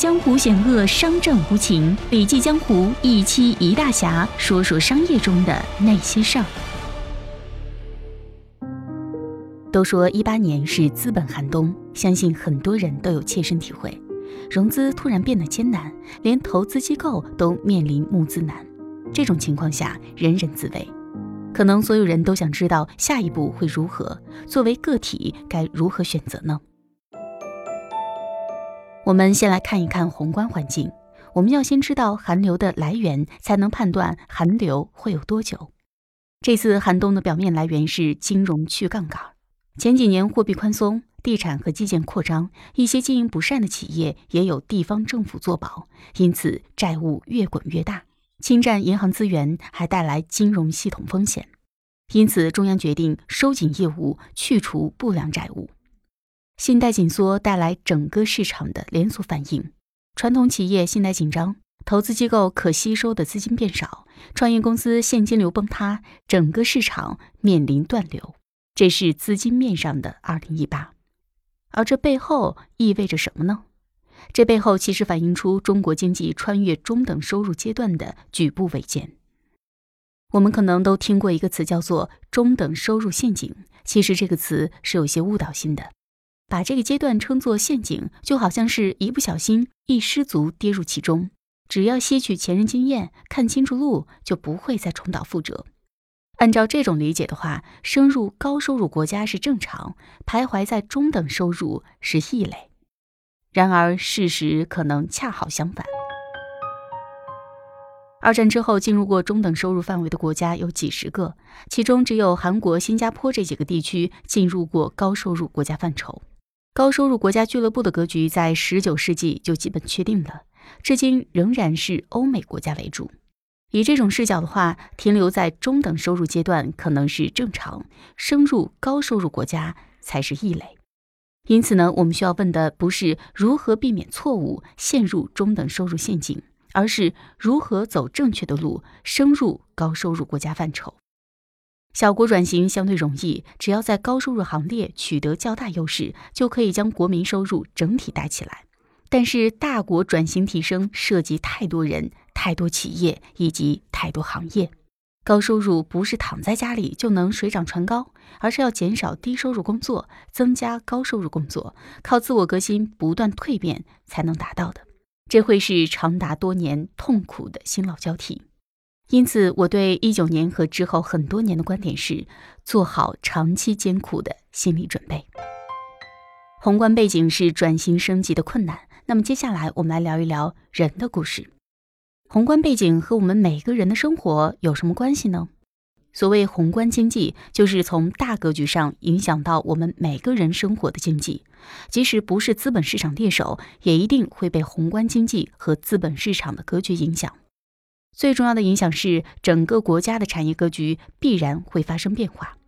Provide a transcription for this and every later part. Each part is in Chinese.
江湖险恶，商战无情，笔记江湖一期一大侠，说说商业中的那些事儿。都说一八年是资本寒冬，相信很多人都有切身体会。融资突然变得艰难，连投资机构都面临募资难。这种情况下，人人自危。可能所有人都想知道下一步会如何，作为个体该如何选择呢？我们先来看一看宏观环境。我们要先知道寒流的来源，才能判断寒流会有多久。这次寒冬的表面来源是金融去杠杆。前几年货币宽松，地产和基建扩张，一些经营不善的企业也有地方政府作保，因此债务越滚越大，侵占银行资源，还带来金融系统风险。因此，中央决定收紧业务，去除不良债务。信贷紧缩带来整个市场的连锁反应，传统企业信贷紧张，投资机构可吸收的资金变少，创业公司现金流崩塌，整个市场面临断流。这是资金面上的二零一八，而这背后意味着什么呢？这背后其实反映出中国经济穿越中等收入阶段的举步维艰。我们可能都听过一个词叫做“中等收入陷阱”，其实这个词是有些误导性的。把这个阶段称作陷阱，就好像是一不小心一失足跌入其中。只要吸取前人经验，看清楚路，就不会再重蹈覆辙。按照这种理解的话，升入高收入国家是正常，徘徊在中等收入是异类。然而事实可能恰好相反。二战之后进入过中等收入范围的国家有几十个，其中只有韩国、新加坡这几个地区进入过高收入国家范畴。高收入国家俱乐部的格局在十九世纪就基本确定了，至今仍然是欧美国家为主。以这种视角的话，停留在中等收入阶段可能是正常，升入高收入国家才是异类。因此呢，我们需要问的不是如何避免错误陷入中等收入陷阱，而是如何走正确的路，升入高收入国家范畴。小国转型相对容易，只要在高收入行列取得较大优势，就可以将国民收入整体带起来。但是大国转型提升涉及太多人、太多企业以及太多行业，高收入不是躺在家里就能水涨船高，而是要减少低收入工作，增加高收入工作，靠自我革新、不断蜕变才能达到的。这会是长达多年痛苦的新老交替。因此，我对一九年和之后很多年的观点是：做好长期艰苦的心理准备。宏观背景是转型升级的困难。那么接下来我们来聊一聊人的故事。宏观背景和我们每个人的生活有什么关系呢？所谓宏观经济，就是从大格局上影响到我们每个人生活的经济。即使不是资本市场猎手，也一定会被宏观经济和资本市场的格局影响。最重要的影响是，整个国家的产业格局必然会发生变化，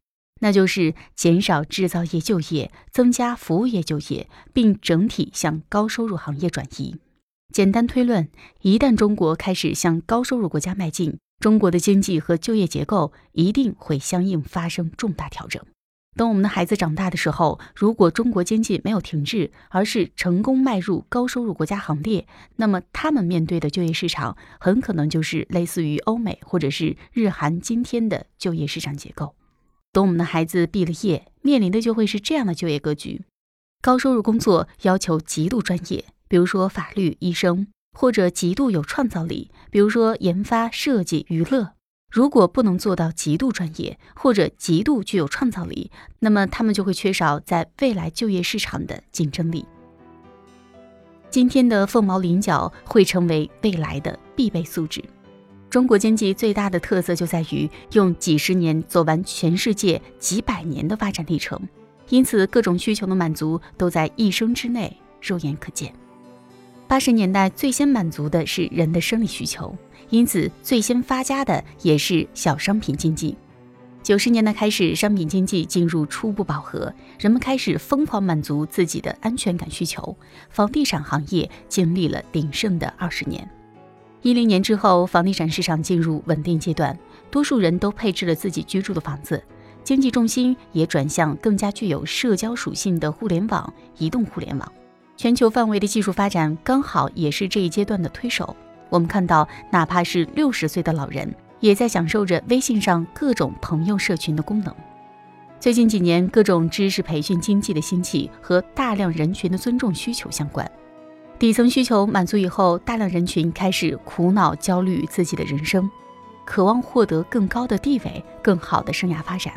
那就是减少制造业就业，增加服务业就业，并整体向高收入行业转移。简单推论，一旦中国开始向高收入国家迈进，中国的经济和就业结构一定会相应发生重大调整。等我们的孩子长大的时候，如果中国经济没有停滞，而是成功迈入高收入国家行列，那么他们面对的就业市场很可能就是类似于欧美或者是日韩今天的就业市场结构。等我们的孩子毕了业，面临的就会是这样的就业格局：高收入工作要求极度专业，比如说法律、医生，或者极度有创造力，比如说研发、设计、娱乐。如果不能做到极度专业或者极度具有创造力，那么他们就会缺少在未来就业市场的竞争力。今天的凤毛麟角会成为未来的必备素质。中国经济最大的特色就在于用几十年走完全世界几百年的发展历程，因此各种需求的满足都在一生之内肉眼可见。八十年代最先满足的是人的生理需求。因此，最先发家的也是小商品经济。九十年代开始，商品经济进入初步饱和，人们开始疯狂满足自己的安全感需求。房地产行业经历了鼎盛的二十年。一零年之后，房地产市场进入稳定阶段，多数人都配置了自己居住的房子，经济重心也转向更加具有社交属性的互联网、移动互联网。全球范围的技术发展刚好也是这一阶段的推手。我们看到，哪怕是六十岁的老人，也在享受着微信上各种朋友社群的功能。最近几年，各种知识培训经济的兴起和大量人群的尊重需求相关。底层需求满足以后，大量人群开始苦恼、焦虑自己的人生，渴望获得更高的地位、更好的生涯发展。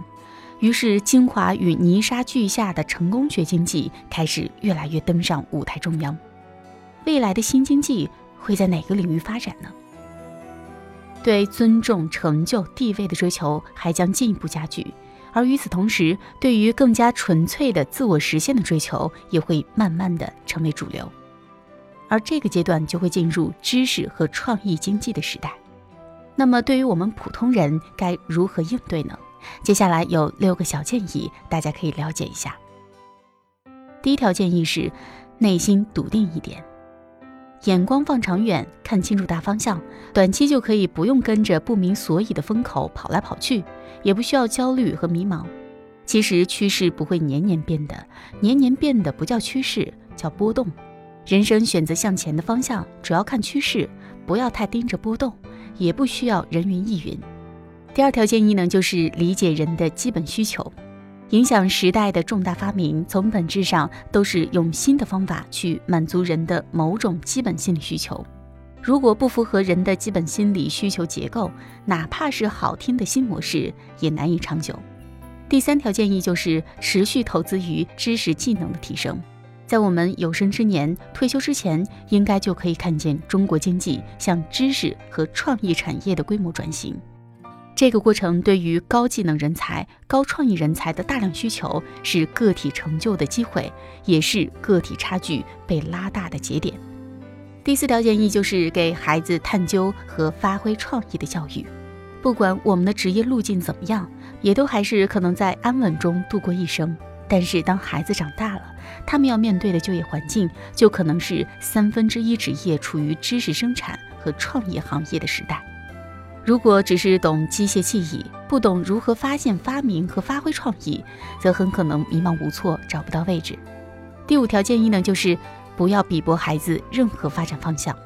于是，精华与泥沙俱下的成功学经济开始越来越登上舞台中央。未来的新经济会在哪个领域发展呢？对尊重、成就、地位的追求还将进一步加剧，而与此同时，对于更加纯粹的自我实现的追求也会慢慢的成为主流。而这个阶段就会进入知识和创意经济的时代。那么，对于我们普通人该如何应对呢？接下来有六个小建议，大家可以了解一下。第一条建议是，内心笃定一点，眼光放长远，看清楚大方向，短期就可以不用跟着不明所以的风口跑来跑去，也不需要焦虑和迷茫。其实趋势不会年年变的，年年变的不叫趋势，叫波动。人生选择向前的方向，主要看趋势，不要太盯着波动，也不需要人云亦云。第二条建议呢，就是理解人的基本需求。影响时代的重大发明，从本质上都是用新的方法去满足人的某种基本心理需求。如果不符合人的基本心理需求结构，哪怕是好听的新模式，也难以长久。第三条建议就是持续投资于知识技能的提升。在我们有生之年，退休之前，应该就可以看见中国经济向知识和创意产业的规模转型。这个过程对于高技能人才、高创意人才的大量需求，是个体成就的机会，也是个体差距被拉大的节点。第四条建议就是给孩子探究和发挥创意的教育。不管我们的职业路径怎么样，也都还是可能在安稳中度过一生。但是当孩子长大了，他们要面对的就业环境，就可能是三分之一职业处于知识生产和创业行业的时代。如果只是懂机械记忆，不懂如何发现发明和发挥创意，则很可能迷茫无措，找不到位置。第五条建议呢，就是不要比驳孩子任何发展方向。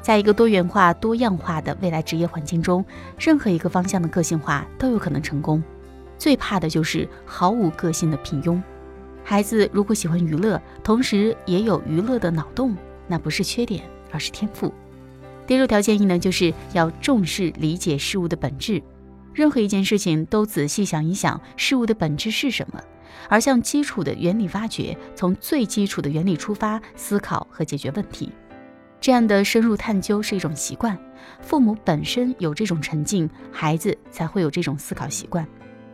在一个多元化、多样化的未来职业环境中，任何一个方向的个性化都有可能成功。最怕的就是毫无个性的平庸。孩子如果喜欢娱乐，同时也有娱乐的脑洞，那不是缺点，而是天赋。第六条建议呢，就是要重视理解事物的本质。任何一件事情都仔细想一想，事物的本质是什么，而向基础的原理挖掘，从最基础的原理出发思考和解决问题。这样的深入探究是一种习惯，父母本身有这种沉静，孩子才会有这种思考习惯。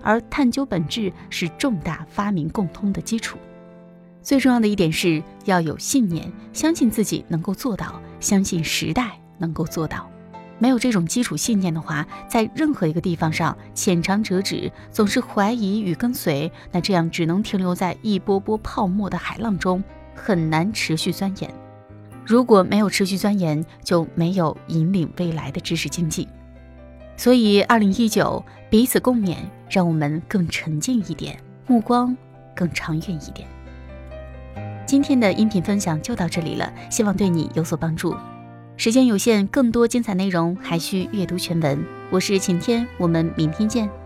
而探究本质是重大发明共通的基础。最重要的一点是要有信念，相信自己能够做到，相信时代。能够做到，没有这种基础信念的话，在任何一个地方上浅尝辄止，总是怀疑与跟随，那这样只能停留在一波波泡沫的海浪中，很难持续钻研。如果没有持续钻研，就没有引领未来的知识经济。所以，二零一九彼此共勉，让我们更沉静一点，目光更长远一点。今天的音频分享就到这里了，希望对你有所帮助。时间有限，更多精彩内容还需阅读全文。我是晴天，我们明天见。